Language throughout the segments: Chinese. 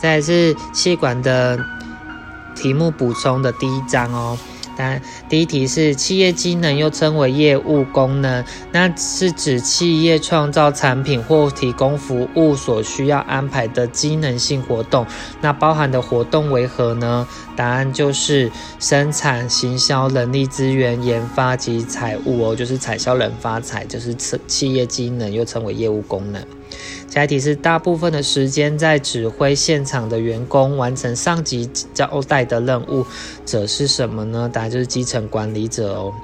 再是气管的题目补充的第一章哦。第一题是企业机能，又称为业务功能，那是指企业创造产品或提供服务所需要安排的机能性活动。那包含的活动为何呢？答案就是生产、行销、人力资源、研发及财务哦，就是采销人发财，就是企业机能，又称为业务功能。下一题是大部分的时间在指挥现场的员工完成上级交代的任务者是什么呢？答案就是基层管理者哦。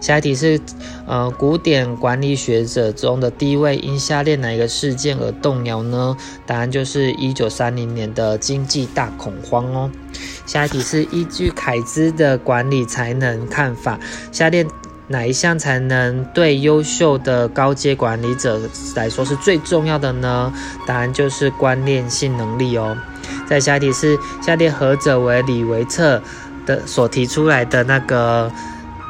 下一题是呃古典管理学者中的第一位因下列哪一个事件而动摇呢？答案就是一九三零年的经济大恐慌哦。下一题是依据凯兹的管理才能看法，下列。哪一项才能对优秀的高阶管理者来说是最重要的呢？答案就是关联性能力哦。在下一题是下列何者为李维策的所提出来的那个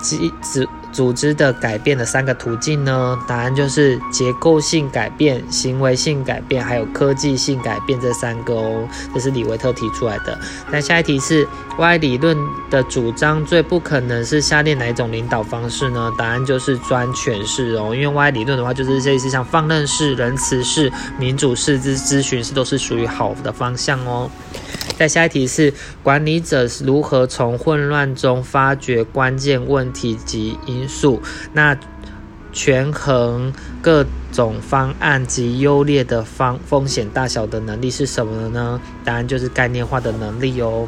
机制？组织的改变的三个途径呢？答案就是结构性改变、行为性改变，还有科技性改变这三个哦。这是李维特提出来的。那下一题是 Y 理论的主张最不可能是下列哪一种领导方式呢？答案就是专权式哦。因为 Y 理论的话，就是类似像放任式、仁慈式、民主式、咨咨询式，都是属于好的方向哦。再下一题是管理者如何从混乱中发掘关键问题及因素？那权衡各种方案及优劣的方风险大小的能力是什么呢？答案就是概念化的能力哦。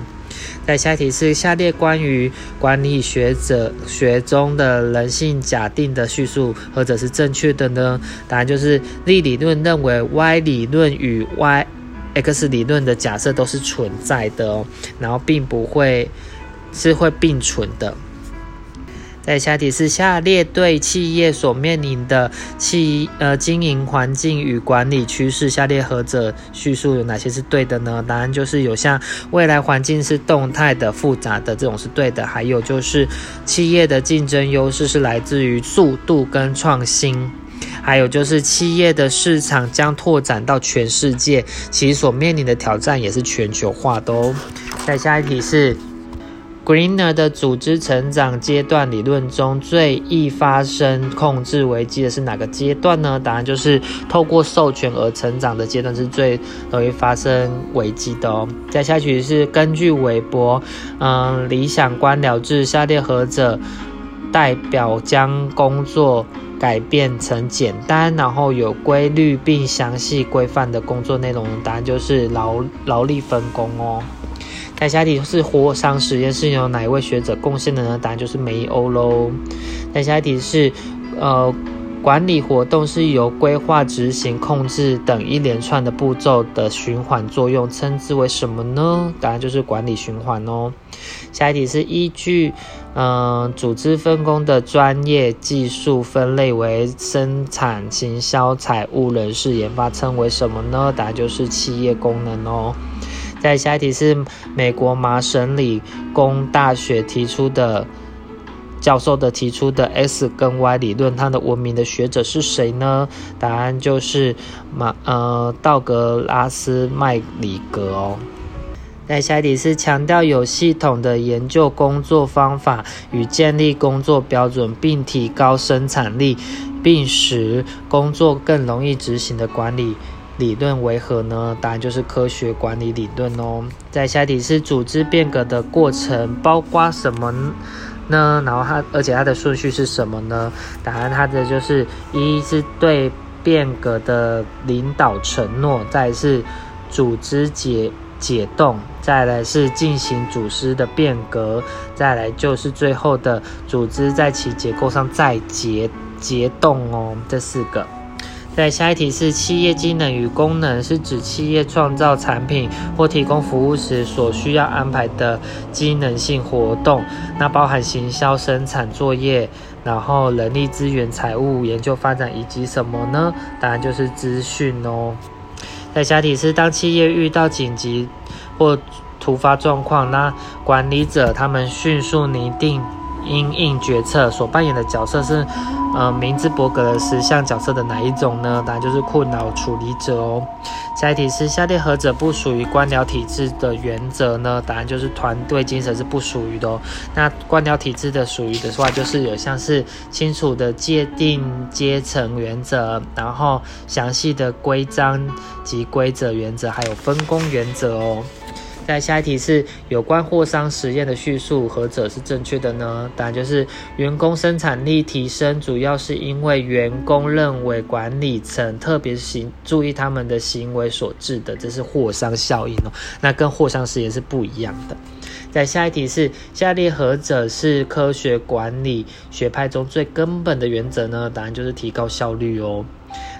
再下一题是下列关于管理学者学中的人性假定的叙述何者是正确的呢？答案就是力理论认为 Y 理论与 Y。X 理论的假设都是存在的哦，然后并不会是会并存的。在下题是下列对企业所面临的企呃经营环境与管理趋势，下列何者叙述有哪些是对的呢？答案就是有像未来环境是动态的、复杂的这种是对的，还有就是企业的竞争优势是来自于速度跟创新。还有就是企业的市场将拓展到全世界，其所面临的挑战也是全球化的哦。再下一题是，Greener 的组织成长阶段理论中最易发生控制危机的是哪个阶段呢？答案就是透过授权而成长的阶段是最容易发生危机的哦。再下去是根据韦伯，嗯，理想官僚制下列何者代表将工作。改变成简单，然后有规律并详细规范的工作内容。答案就是劳劳力分工哦。那下一题是火伤实验室有哪一位学者贡献的呢？答案就是梅欧喽。那下一题是呃。管理活动是由规划、执行、控制等一连串的步骤的循环作用，称之为什么呢？答案就是管理循环哦。下一题是依据嗯组织分工的专业技术分类为生产、行销、财务、人事、研发，称为什么呢？答案就是企业功能哦。再下一题是美国麻省理工大学提出的。教授的提出的 S 跟 Y 理论，他的闻名的学者是谁呢？答案就是马呃道格拉斯麦里格哦。在下一题是强调有系统的研究工作方法与建立工作标准，并提高生产力，并使工作更容易执行的管理理论为何呢？答案就是科学管理理论哦。在下一题是组织变革的过程包括什么？那然后它，而且它的顺序是什么呢？答案它的就是一是对变革的领导承诺，再是组织解解冻，再来是进行组织的变革，再来就是最后的组织在其结构上再结结冻哦，这四个。在下一题是企业机能与功能，是指企业创造产品或提供服务时所需要安排的机能性活动。那包含行销、生产作业，然后人力资源、财务、研究发展以及什么呢？答案就是资讯哦。在下一题是当企业遇到紧急或突发状况，那管理者他们迅速拟定。因应决策所扮演的角色是，呃，明兹伯格的十项角色的哪一种呢？答案就是困扰处理者哦。下一题是下列何者不属于官僚体制的原则呢？答案就是团队精神是不属于的哦。那官僚体制的属于的话，就是有像是清楚的界定阶层原则，然后详细的规章及规则原则，还有分工原则哦。在下一题是有关货商实验的叙述，何者是正确的呢？答案就是员工生产力提升，主要是因为员工认为管理层特别行注意他们的行为所致的，这是货商效应哦。那跟货商实验是不一样的。在下一题是下列何者是科学管理学派中最根本的原则呢？答案就是提高效率哦。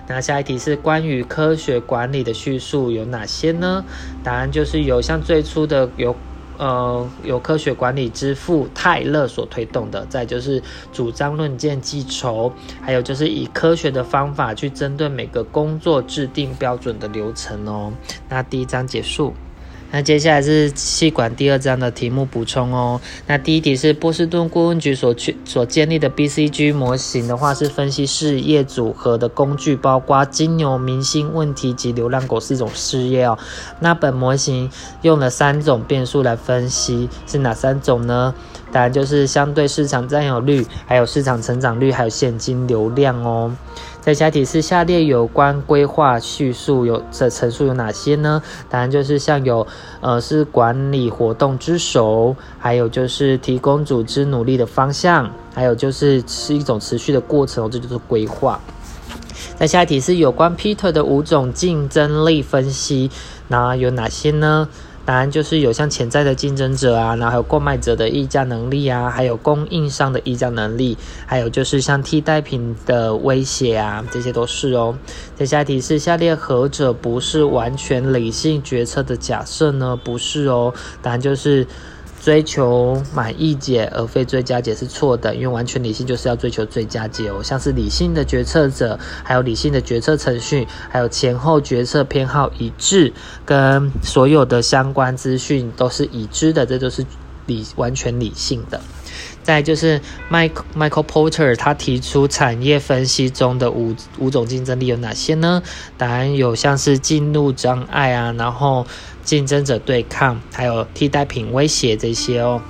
那下一题是关于科学管理的叙述有哪些呢？答案就是有像最初的有呃有科学管理之父泰勒所推动的，再就是主张论剑记仇，还有就是以科学的方法去针对每个工作制定标准的流程哦。那第一章结束。那接下来是气管第二章的题目补充哦。那第一题是波士顿顾问局所去所建立的 BCG 模型的话，是分析事业组合的工具，包括金牛、明星问题及流浪狗是一种事业哦。那本模型用了三种变数来分析，是哪三种呢？答案就是相对市场占有率，还有市场成长率，还有现金流量哦。在下题是下列有关规划叙述有的陈述有哪些呢？答案就是像有，呃，是管理活动之首，还有就是提供组织努力的方向，还有就是是一种持续的过程哦，这就是规划。在下一题是有关 Peter 的五种竞争力分析，那有哪些呢？答案就是有像潜在的竞争者啊，然后还有购买者的议价能力啊，还有供应商的议价能力，还有就是像替代品的威胁啊，这些都是哦。接下来提示下列何者不是完全理性决策的假设呢？不是哦，答案就是。追求满意解而非最佳解是错的，因为完全理性就是要追求最佳解哦。像是理性的决策者，还有理性的决策程序，还有前后决策偏好一致，跟所有的相关资讯都是已知的，这就是理完全理性的。再就是 Mike Michael Porter 他提出产业分析中的五五种竞争力有哪些呢？答案有像是进入障碍啊，然后。竞争者对抗，还有替代品威胁这些哦。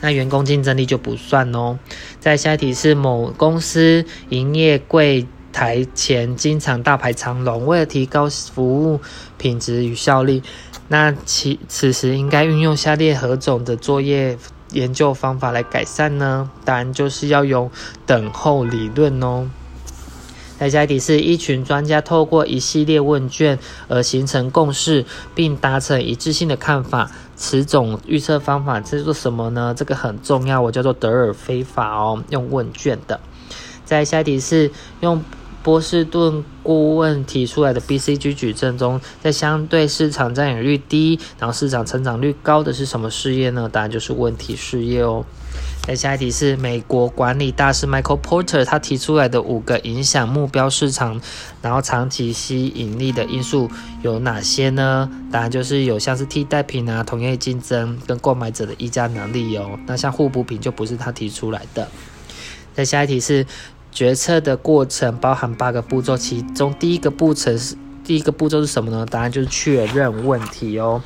那员工竞争力就不算哦。再下一题是某公司营业柜台前经常大排长龙，为了提高服务品质与效率，那其此时应该运用下列何种的作业研究方法来改善呢？当然就是要用等候理论哦。在下一题是一群专家透过一系列问卷而形成共识，并达成一致性的看法。此种预测方法叫做什么呢？这个很重要，我叫做德尔菲法哦，用问卷的。在下一题是用波士顿顾问提出来的 BCG 矩阵中，在相对市场占有率低，然后市场成长率高的是什么事业呢？答案就是问题事业哦。在下一题是美国管理大师 Michael Porter 他提出来的五个影响目标市场，然后长期吸引力的因素有哪些呢？答案就是有像是替代品啊、同业竞争跟购买者的议价能力哦。那像互补品就不是他提出来的。在下一题是决策的过程包含八个步骤，其中第一个步骤是第一个步骤是什么呢？答案就是确认问题哦。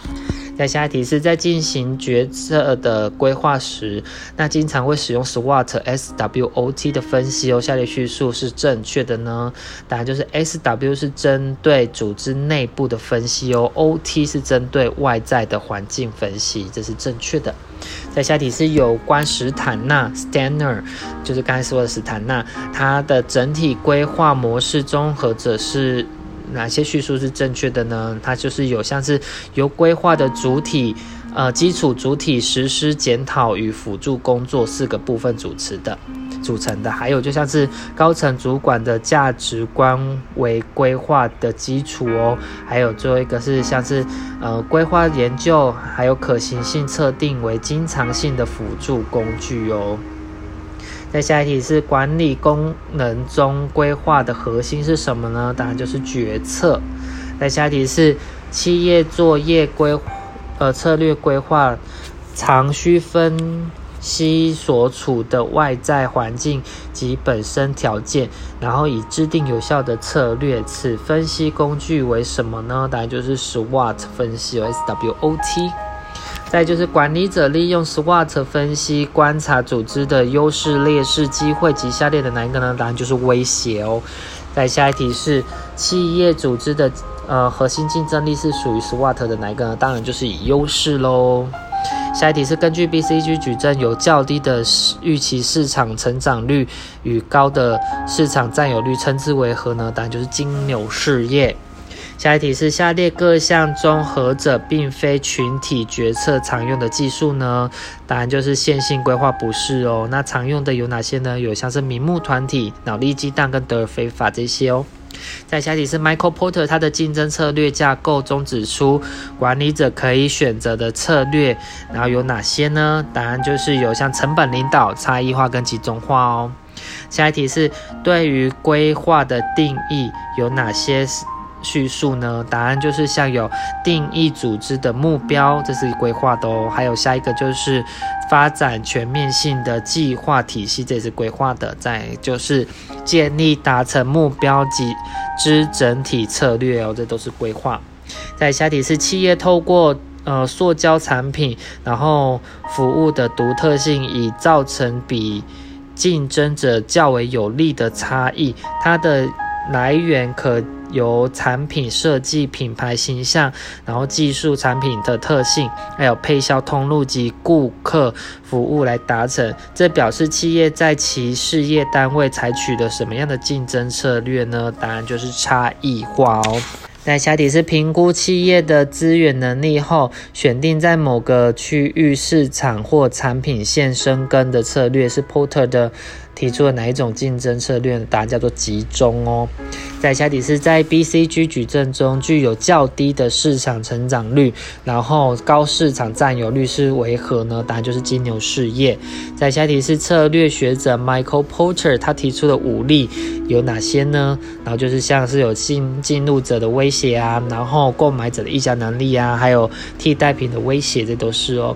那下一题是在进行决策的规划时，那经常会使用 SWOT S W O T 的分析哦。下列叙述是正确的呢？答案就是 S W 是针对组织内部的分析哦，O T 是针对外在的环境分析，这是正确的。在下题是有关史坦纳 Stanner，就是刚才说的史坦纳，它的整体规划模式综合者是。哪些叙述是正确的呢？它就是有像是由规划的主体、呃基础主体、实施检讨与辅助工作四个部分组成的，组成的。还有就像是高层主管的价值观为规划的基础哦。还有最后一个是像是呃规划研究还有可行性测定为经常性的辅助工具哦。在下一题是管理功能中规划的核心是什么呢？答案就是决策。在下一题是企业作业规呃策略规划常需分析所处的外在环境及本身条件，然后以制定有效的策略。此分析工具为什么呢？答案就是 SWOT 分析，S W O T。再就是管理者利用 SWOT 分析观察组织的优势、劣势、机会及下列的哪一个呢？答案就是威胁哦。再下一题是企业组织的呃核心竞争力是属于 SWOT 的哪一个呢？当然就是以优势喽。下一题是根据 BCG 矩阵，有较低的预期市场成长率与高的市场占有率，称之为何呢？答案就是金牛事业。下一题是下列各项中何者并非群体决策常用的技术呢？答案就是线性规划不是哦。那常用的有哪些呢？有像是名目团体、脑力激荡跟德尔菲法这些哦。在下一题是 Michael Porter 他的竞争策略架构中指出，管理者可以选择的策略，然后有哪些呢？答案就是有像成本领导、差异化跟集中化哦。下一题是对于规划的定义有哪些？叙述呢？答案就是像有定义组织的目标，这是规划的哦。还有下一个就是发展全面性的计划体系，这也是规划的。再就是建立达成目标及之整体策略哦，这都是规划。在下题是企业透过呃塑胶产品，然后服务的独特性，以造成比竞争者较为有利的差异。它的来源可。由产品设计、品牌形象，然后技术、产品的特性，还有配销通路及顾客服务来达成。这表示企业在其事业单位采取了什么样的竞争策略呢？答案就是差异化哦。那下底是评估企业的资源能力后，选定在某个区域市场或产品线生根的策略，是 Porter 的。提出了哪一种竞争策略？答案叫做集中哦。在下题是在 BCG 矩阵中具有较低的市场成长率，然后高市场占有率是为何呢？答案就是金牛事业。在下题是策略学者 Michael Porter 他提出的武力有哪些呢？然后就是像是有新进入者的威胁啊，然后购买者的议价能力啊，还有替代品的威胁，这都是哦。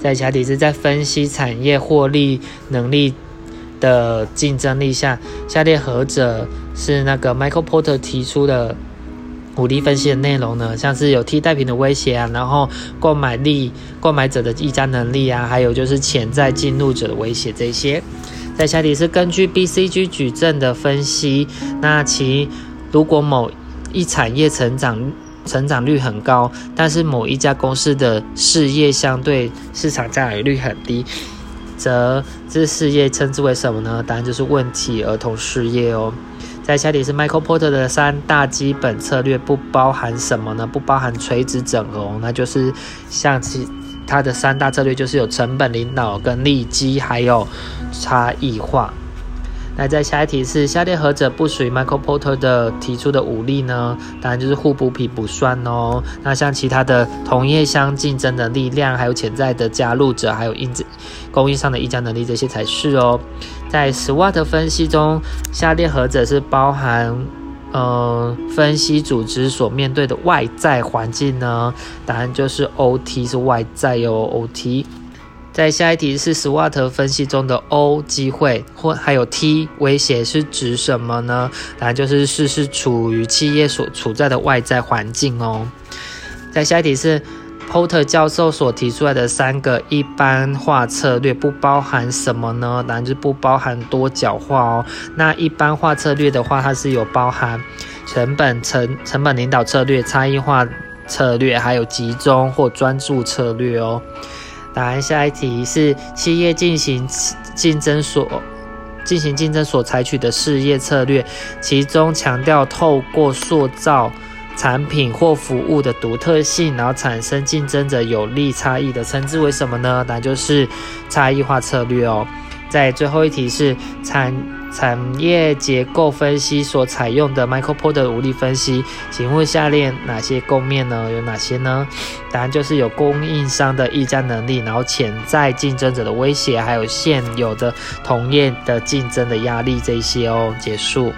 在下题是在分析产业获利能力。的竞争力下，下列何者是那个 Michael Porter 提出的武力分析的内容呢？像是有替代品的威胁啊，然后购买力、购买者的议价能力啊，还有就是潜在进入者的威胁这些。在下题是根据 BCG 矩阵的分析，那其如果某一产业成长成长率很高，但是某一家公司的事业相对市场占有率很低。则这事业称之为什么呢？答案就是问题儿童事业哦。在下底是 Michael Porter 的三大基本策略不包含什么呢？不包含垂直整合，那就是像其他的三大策略就是有成本领导、跟利基，还有差异化。那在下一题是下列何者不属于 Michael Porter 的提出的武力呢？当然就是互补比不算哦。那像其他的同业相竞争的力量，还有潜在的加入者，还有应供应商的议价能力，这些才是哦。在 SWOT 分析中，下列何者是包含呃分析组织所面对的外在环境呢？答案就是 OT 是外在哟，OT。在下一题是 SWOT 分析中的 O 机会或还有 T 威胁是指什么呢？答案就是是是处于企业所处在的外在环境哦。在下一题是 Porter 教授所提出来的三个一般化策略不包含什么呢？答案就是不包含多角化哦。那一般化策略的话，它是有包含成本成成本领导策略、差异化策略，还有集中或专注策略哦。答案下一题是企业进行竞争所进行竞争所采取的事业策略，其中强调透过塑造产品或服务的独特性，然后产生竞争者有利差异的，称之为什么呢？答案就是差异化策略哦。在最后一题是产产业结构分析所采用的 Michael Porter 的武力分析，请问下列哪些构面呢？有哪些呢？答案就是有供应商的议价能力，然后潜在竞争者的威胁，还有现有的同业的竞争的压力这些哦。结束。